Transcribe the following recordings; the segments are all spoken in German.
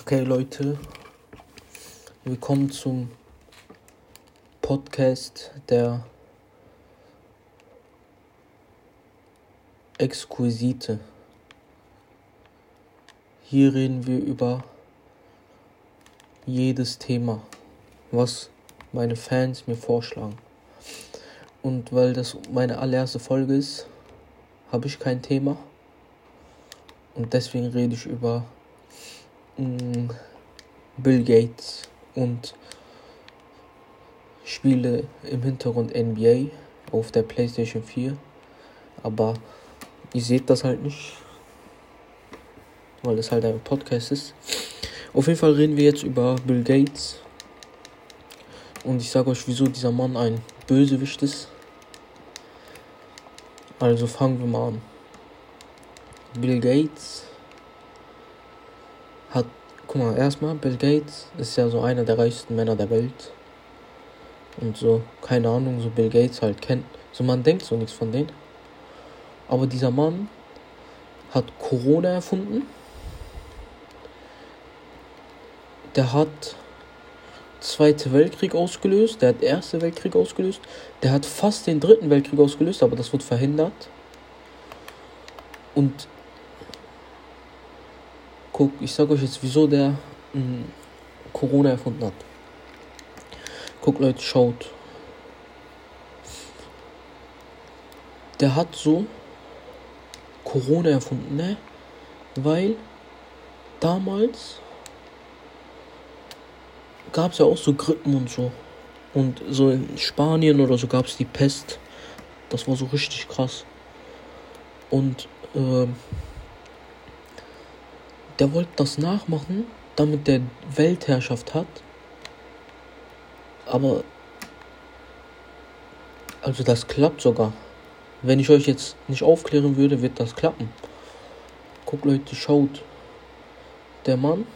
Okay, Leute, willkommen zum Podcast der Exquisite. Hier reden wir über jedes Thema, was meine Fans mir vorschlagen. Und weil das meine allererste Folge ist, habe ich kein Thema. Und deswegen rede ich über Mm, Bill Gates und spiele im Hintergrund NBA auf der PlayStation 4. Aber ihr seht das halt nicht, weil es halt ein Podcast ist. Auf jeden Fall reden wir jetzt über Bill Gates. Und ich sage euch, wieso dieser Mann ein Bösewicht ist. Also fangen wir mal an. Bill Gates hat, guck mal, erstmal, Bill Gates ist ja so einer der reichsten Männer der Welt. Und so, keine Ahnung, so Bill Gates halt kennt. So, man denkt so nichts von denen. Aber dieser Mann hat Corona erfunden. Der hat Zweite Weltkrieg ausgelöst, der hat Erste Weltkrieg ausgelöst, der hat fast den Dritten Weltkrieg ausgelöst, aber das wird verhindert. Und guck, ich sag euch jetzt, wieso der mh, hm, Corona erfunden hat. Guck, Leute, schaut. Der hat so Corona erfunden, ne? Weil damals gab es ja auch so Grippen und so. Und so in Spanien oder so gab es die Pest. Das war so richtig krass. Und äh, der wollte das nachmachen, damit der Weltherrschaft hat. Aber also das klappt sogar. Wenn ich euch jetzt nicht aufklären würde, wird das klappen. Guckt Leute, schaut. Der Mann.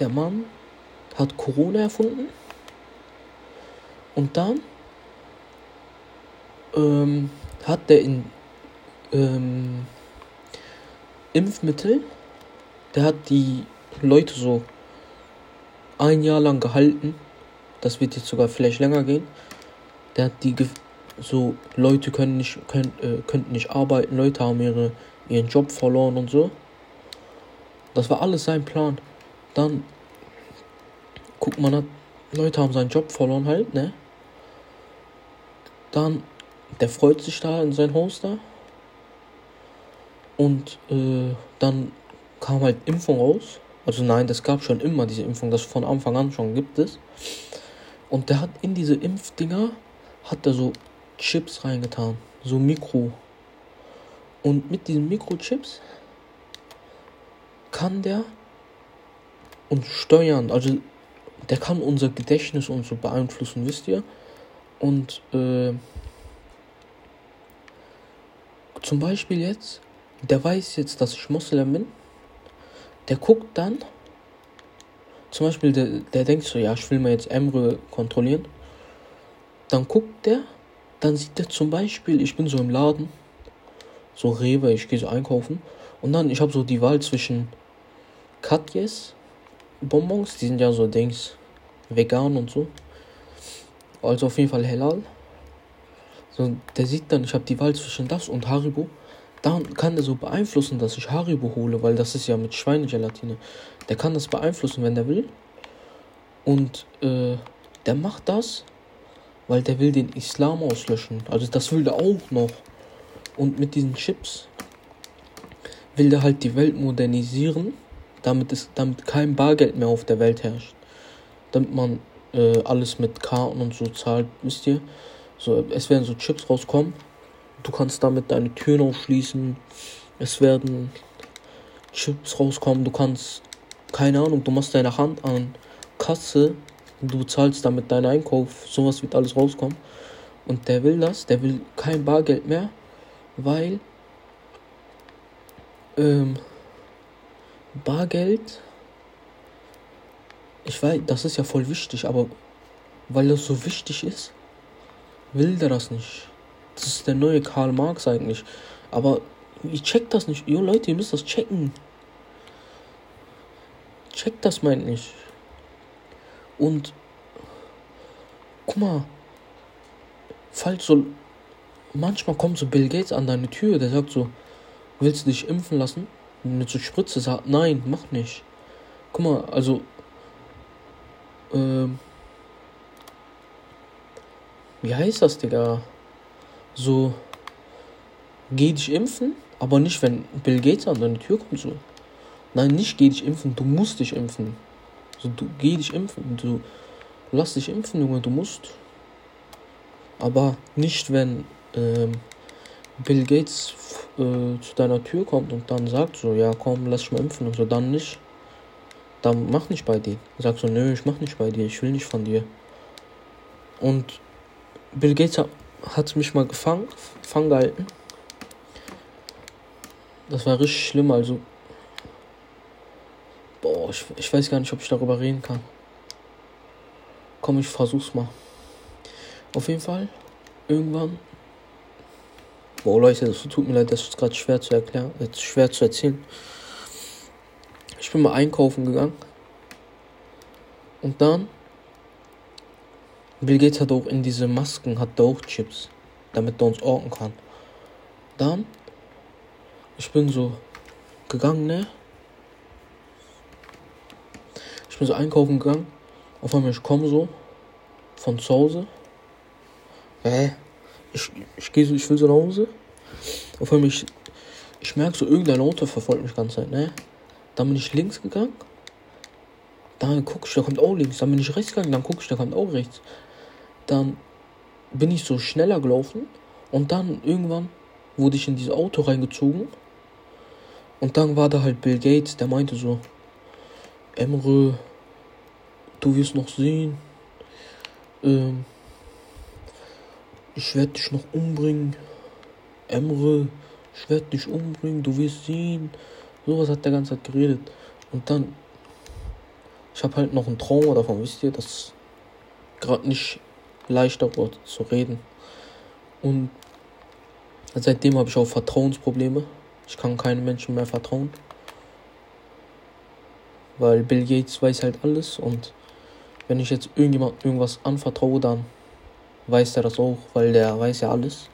Der Mann hat Corona erfunden. Und dann ähm, hat der in ähm, Impfmittel, der hat die Leute so ein Jahr lang gehalten. Das wird jetzt sogar vielleicht länger gehen. Der hat die so Leute können nicht können, äh, könnten nicht arbeiten, Leute haben ihre ihren Job verloren und so. Das war alles sein Plan. Dann guck man hat Leute haben seinen Job verloren halt, ne? Dann der freut sich da in sein Haus da und äh, dann kam halt Impfung raus. Also nein, das gab schon immer diese Impfung, das von Anfang an schon gibt es. Und der hat in diese Impfdinger, hat er so Chips reingetan, so Mikro. Und mit diesen Mikrochips kann der uns steuern. Also der kann unser Gedächtnis und so beeinflussen, wisst ihr? Und äh, zum Beispiel jetzt, der weiß jetzt, dass ich Moslem bin. Der guckt dann, zum Beispiel, der, der denkt so, ja, ich will mal jetzt Emre kontrollieren. Dann guckt der, dann sieht der zum Beispiel, ich bin so im Laden, so Rewe, ich gehe so einkaufen. Und dann, ich habe so die Wahl zwischen Katjes Bonbons, die sind ja so Dings, vegan und so. Also auf jeden Fall Halal. So, der sieht dann, ich habe die Wahl zwischen das und Haribo dann kann er so beeinflussen, dass ich Haribo hole, weil das ist ja mit Schweinegelatine. Der kann das beeinflussen, wenn der will. Und äh, der macht das, weil der will den Islam auslöschen. Also das will der auch noch. Und mit diesen Chips will der halt die Welt modernisieren, damit, es, damit kein Bargeld mehr auf der Welt herrscht. Damit man äh, alles mit Karten und so zahlt, wisst ihr. So, es werden so Chips rauskommen Du kannst damit deine Türen aufschließen. Es werden Chips rauskommen. Du kannst, keine Ahnung, du machst deine Hand an Kasse du zahlst damit deinen Einkauf. Sowas wird alles rauskommen. Und der will das, der will kein Bargeld mehr, weil ähm, Bargeld, ich weiß, das ist ja voll wichtig, aber weil das so wichtig ist, will der das nicht. Das ist der neue Karl Marx eigentlich. Aber ich check das nicht. Jo, Leute, ihr müsst das checken. Check das meint nicht. Und guck mal, falls so manchmal kommt so Bill Gates an deine Tür, der sagt so, willst du dich impfen lassen? Mit so Spritze sagt, nein, mach nicht. Guck mal, also ähm, wie heißt das, Digga? So, geh dich impfen, aber nicht, wenn Bill Gates an deine Tür kommt, so. Nein, nicht geh dich impfen, du musst dich impfen. So, du geh dich impfen, du lass dich impfen, Junge, du musst. Aber nicht, wenn ähm, Bill Gates äh, zu deiner Tür kommt und dann sagt so, ja komm, lass dich mal impfen und so, dann nicht. Dann mach nicht bei dir. Sag so, nö, ich mach nicht bei dir, ich will nicht von dir. Und Bill Gates hat mich mal gefangen, gefangen gehalten. Das war richtig schlimm, also. Boah, ich, ich weiß gar nicht, ob ich darüber reden kann. Komm, ich versuch's mal. Auf jeden Fall, irgendwann. Boah, Leute, das tut mir leid, das ist gerade schwer zu erklären, äh, schwer zu erzählen. Ich bin mal einkaufen gegangen. Und dann Bill Gates hat auch in diese Masken hat auch Chips, damit er uns orten kann. Dann, ich bin so gegangen, ne? Ich bin so einkaufen gegangen. Auf einmal, ich komme so von zu Hause. Hä? Ich, ich gehe so, ich will so nach Hause. Auf einmal, ich, ich merke so, irgendein Auto verfolgt mich die ganze Zeit, ne? Dann bin ich links gegangen. Dann guck ich, da kommt auch links. Dann bin ich rechts gegangen, dann guck ich, da kommt auch rechts dann bin ich so schneller gelaufen und dann irgendwann wurde ich in dieses Auto reingezogen und dann war da halt Bill Gates, der meinte so, Emre, du wirst noch sehen, ähm, ich werde dich noch umbringen, Emre, ich werde dich umbringen, du wirst sehen, sowas hat der ganze Zeit geredet. Und dann, ich habe halt noch ein Trauma davon, wisst ihr, das gerade nicht leichter wird zu reden. Und seitdem habe ich auch Vertrauensprobleme. Ich kann keinem Menschen mehr vertrauen. Weil Bill Gates weiß halt alles und wenn ich jetzt irgendjemand irgendwas anvertraue, dann weiß er das auch, weil der weiß ja alles.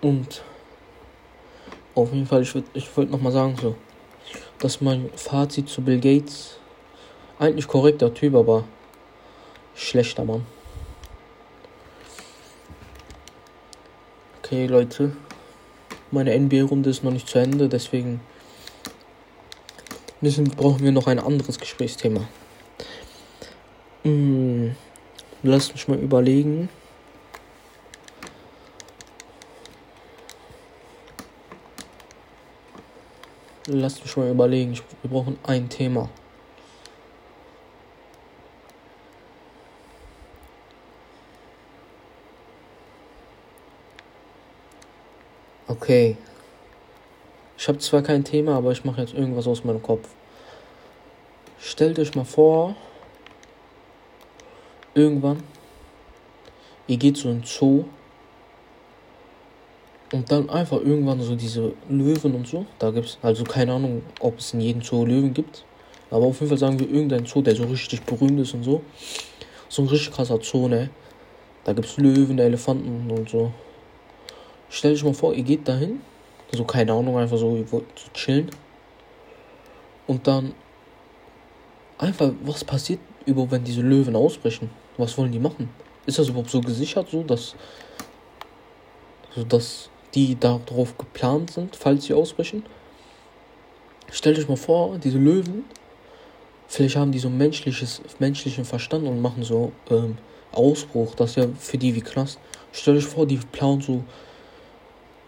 Und auf jeden Fall, ich würde ich würd nochmal sagen, so, dass mein Fazit zu Bill Gates eigentlich korrekter Typ, aber Schlechter Mann. Okay, Leute. Meine NBA-Runde ist noch nicht zu Ende, deswegen müssen, brauchen wir noch ein anderes Gesprächsthema. Hm, lasst mich mal überlegen. Lasst mich mal überlegen. wir brauchen ein Thema. Okay. Ich habe zwar kein Thema, aber ich mache jetzt irgendwas aus meinem Kopf. Stellt euch mal vor, irgendwann, ihr geht so in Zoo und dann einfach irgendwann so diese Löwen und so. Da gibt es, also keine Ahnung, ob es in jedem Zoo Löwen gibt. Aber auf jeden Fall sagen wir irgendein Zoo, der so richtig berühmt ist und so. So ein richtig krasser Zoo, ne? Da gibt es Löwen, Elefanten und so. Stell dich mal vor, ihr geht dahin, so keine Ahnung, einfach so, ihr wollt so chillen. Und dann einfach, was passiert über, wenn diese Löwen ausbrechen? Was wollen die machen? Ist das überhaupt so gesichert, so dass, so dass die darauf geplant sind, falls sie ausbrechen? Stell dich mal vor, diese Löwen, vielleicht haben die so menschliches, menschlichen Verstand und machen so ähm, Ausbruch, das ist ja für die wie Knast. Stell dich vor, die planen so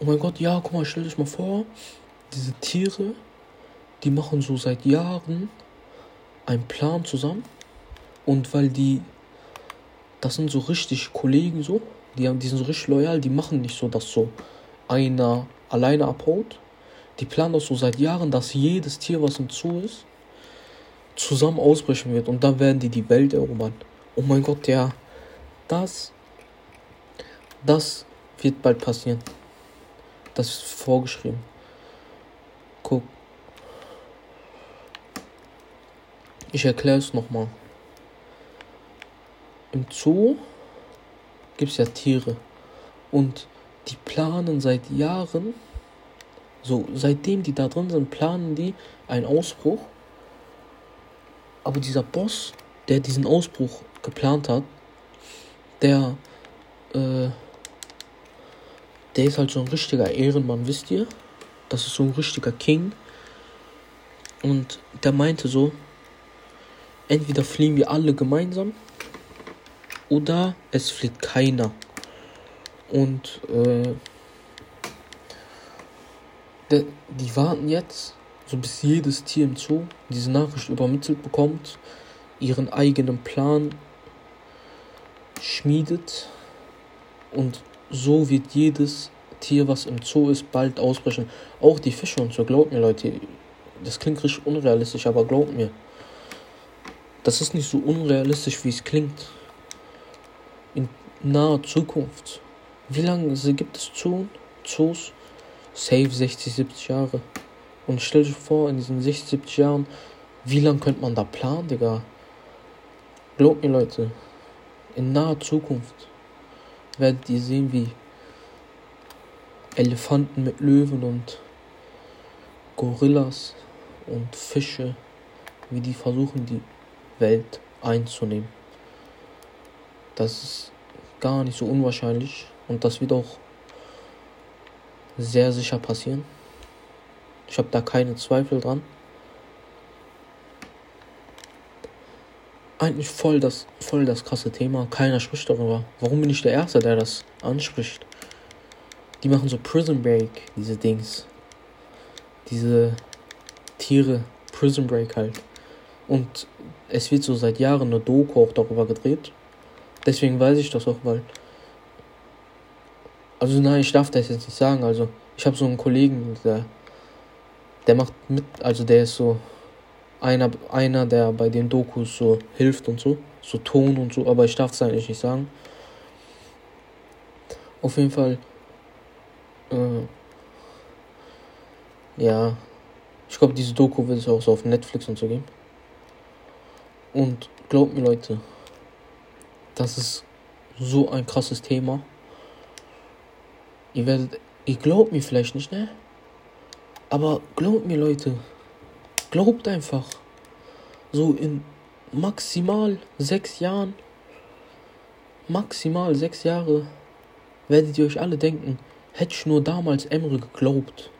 Oh mein Gott, ja, guck mal, stell dich mal vor, diese Tiere, die machen so seit Jahren einen Plan zusammen. Und weil die, das sind so richtig Kollegen so, die, haben, die sind so richtig loyal, die machen nicht so, dass so einer alleine abhaut. Die planen das so seit Jahren, dass jedes Tier, was im Zoo ist, zusammen ausbrechen wird. Und dann werden die die Welt erobern. Oh mein Gott, ja. Das, das wird bald passieren. Das vorgeschrieben. Guck. Ich erkläre es nochmal. Im Zoo gibt es ja Tiere. Und die planen seit Jahren, so seitdem die da drin sind, planen die einen Ausbruch. Aber dieser Boss, der diesen Ausbruch geplant hat, der, äh, der ist halt so ein richtiger Ehrenmann, wisst ihr? Das ist so ein richtiger King. Und der meinte so, entweder fliehen wir alle gemeinsam oder es flieht keiner. Und äh, de, die warten jetzt, so bis jedes Tier im Zoo diese Nachricht übermittelt bekommt, ihren eigenen Plan schmiedet und so wird jedes Tier, was im Zoo ist, bald ausbrechen. Auch die Fische und so, glaubt mir Leute, das klingt richtig unrealistisch, aber glaubt mir, das ist nicht so unrealistisch, wie es klingt. In naher Zukunft. Wie lange gibt es Zoo, Zoos? Safe 60, 70 Jahre. Und stell dir vor, in diesen 60, 70 Jahren, wie lange könnte man da planen, Digga? Glaubt mir, Leute, in naher Zukunft werdet ihr sehen, wie Elefanten mit Löwen und Gorillas und Fische, wie die versuchen, die Welt einzunehmen. Das ist gar nicht so unwahrscheinlich und das wird auch sehr sicher passieren. Ich habe da keine Zweifel dran. Eigentlich voll das, voll das krasse Thema. Keiner spricht darüber. Warum bin ich der Erste, der das anspricht? Die machen so Prison Break, diese Dings. Diese Tiere, Prison Break halt. Und es wird so seit Jahren eine Doku auch darüber gedreht. Deswegen weiß ich das auch, weil. Also nein, ich darf das jetzt nicht sagen. Also ich habe so einen Kollegen, der, der macht mit, also der ist so einer, einer, der bei den Dokus so hilft und so, so Ton und so, aber ich darf es eigentlich nicht sagen. Auf jeden Fall, äh, ja, ich glaube, diese Doku wird es auch so auf Netflix und so geben. Und glaubt mir, Leute, das ist so ein krasses Thema. Ihr werdet, ihr glaubt mir vielleicht nicht, ne? Aber glaubt mir, Leute, glaubt einfach. So in maximal sechs Jahren, maximal sechs Jahre, werdet ihr euch alle denken, hätte ich nur damals Emre geglaubt.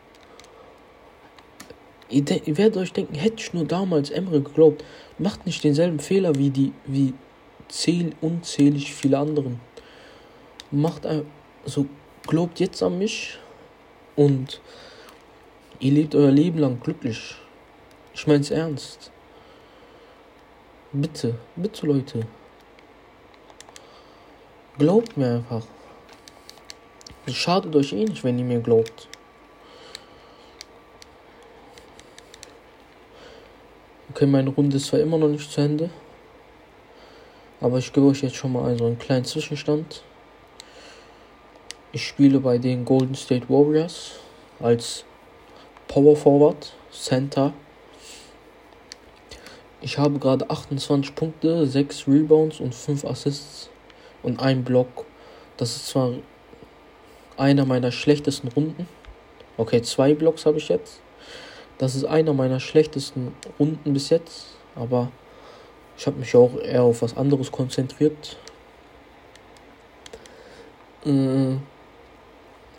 Ihr, ihr, werdet euch denken, hätte ich nur damals Emre geglaubt, macht nicht denselben Fehler wie die, wie zähl, unzählig viele anderen. Macht also glaubt jetzt an mich und ihr lebt euer Leben lang glücklich. Ich mein's ernst. Bitte, bitte Leute. Glaubt mir einfach. Es schadet euch eh nicht, wenn ihr mir glaubt. Okay, meine Runde ist zwar immer noch nicht zu Ende. Aber ich gebe euch jetzt schon mal so einen kleinen Zwischenstand. Ich spiele bei den Golden State Warriors als Power Forward, Center. Ich habe gerade 28 Punkte, 6 Rebounds und 5 Assists und ein Block. Das ist zwar einer meiner schlechtesten Runden. Okay, zwei Blocks habe ich jetzt. Das ist einer meiner schlechtesten Runden bis jetzt, aber ich habe mich auch eher auf was anderes konzentriert. Äh,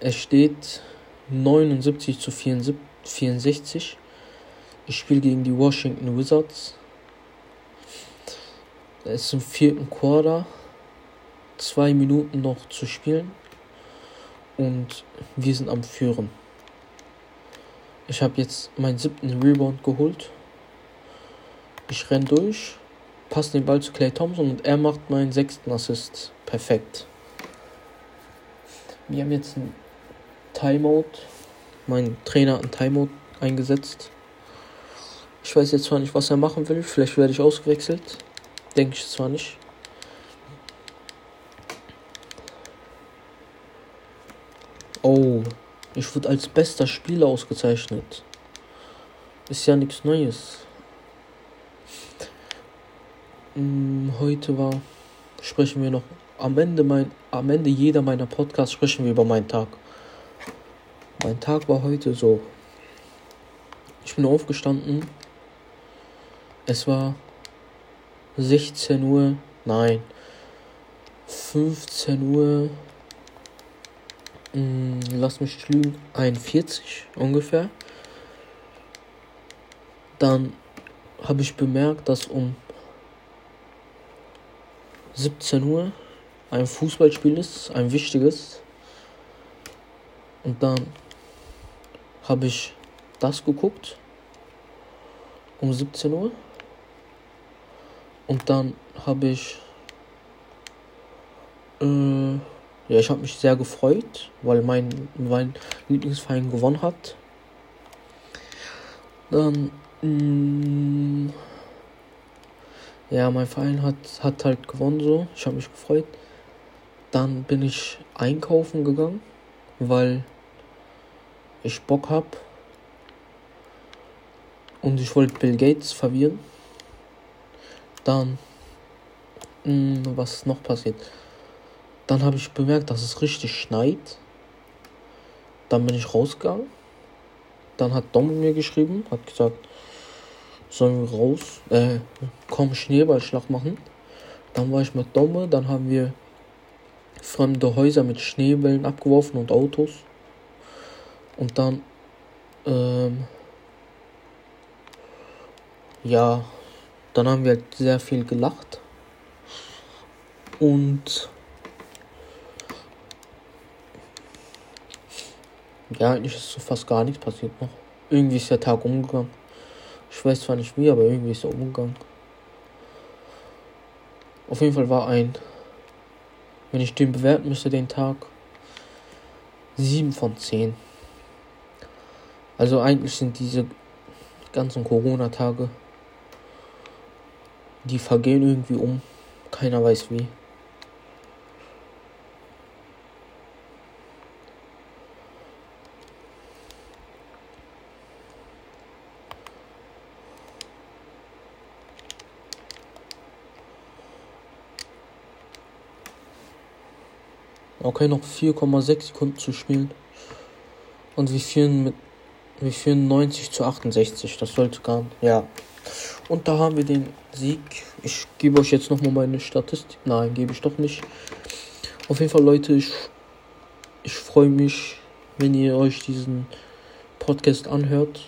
es steht 79 zu 64. Ich spiele gegen die Washington Wizards. Es ist im vierten Quarter. Zwei Minuten noch zu spielen. Und wir sind am Führen. Ich habe jetzt meinen siebten Rebound geholt. Ich renn durch, passe den Ball zu Clay Thompson und er macht meinen sechsten Assist. Perfekt. Wir haben jetzt ein Timeout. Mein Trainer hat ein Timeout eingesetzt. Ich weiß jetzt zwar nicht, was er machen will. Vielleicht werde ich ausgewechselt. Denke ich zwar nicht. Oh, ich wurde als bester Spieler ausgezeichnet. Ist ja nichts Neues. Hm, heute war, sprechen wir noch, am Ende, mein, am Ende jeder meiner Podcasts sprechen wir über meinen Tag. Mein Tag war heute so. Ich bin aufgestanden. Es war 16 Uhr, nein, 15 Uhr, mh, hm, lass mich lügen, 41 ungefähr. Dann habe ich bemerkt, dass um 17 Uhr ein Fußballspiel ist, ein wichtiges. Und dann habe ich das geguckt um 17 Uhr. Und dann habe ich äh, ja, ich habe mich sehr gefreut, weil mein, mein Lieblingsverein gewonnen hat. Dann, mh, mm, ja, mein Verein hat, hat halt gewonnen so. Ich habe mich gefreut. Dann bin ich einkaufen gegangen, weil ich Bock habe. Und ich wollte Bill Gates verwirren. Dann, mh, mm, was noch passiert? Dann habe ich bemerkt, dass es richtig schneit. Dann bin ich rausgegangen. Dann hat Dom mir geschrieben, hat gesagt, sollen wir raus, äh, komm Schneeballschlag machen. Dann war ich mit Domme, dann haben wir fremde Häuser mit Schneebällen abgeworfen und Autos. Und dann, ähm, ja, dann haben wir sehr viel gelacht. Und Ja, eigentlich ist so fast gar nichts passiert noch. Irgendwie ist der Tag umgegangen. Ich weiß zwar nicht wie, aber irgendwie ist er umgegangen. Auf jeden Fall war ein, wenn ich den bewerten müsste, den Tag 7 von 10. Also eigentlich sind diese ganzen Corona-Tage, die vergehen irgendwie um. Keiner weiß wie. Okay, noch 4,6 Sekunden zu spielen. Und wir führen mit wir führen 90 zu 68. Das sollte gar. Ja. Und da haben wir den Sieg. Ich gebe euch jetzt nochmal meine Statistik. Nein, gebe ich doch nicht. Auf jeden Fall, Leute, ich, ich freue mich, wenn ihr euch diesen Podcast anhört.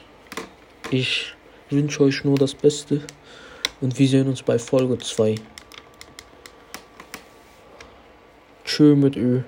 Ich wünsche euch nur das Beste. Und wir sehen uns bei Folge 2. Tschö mit Ö.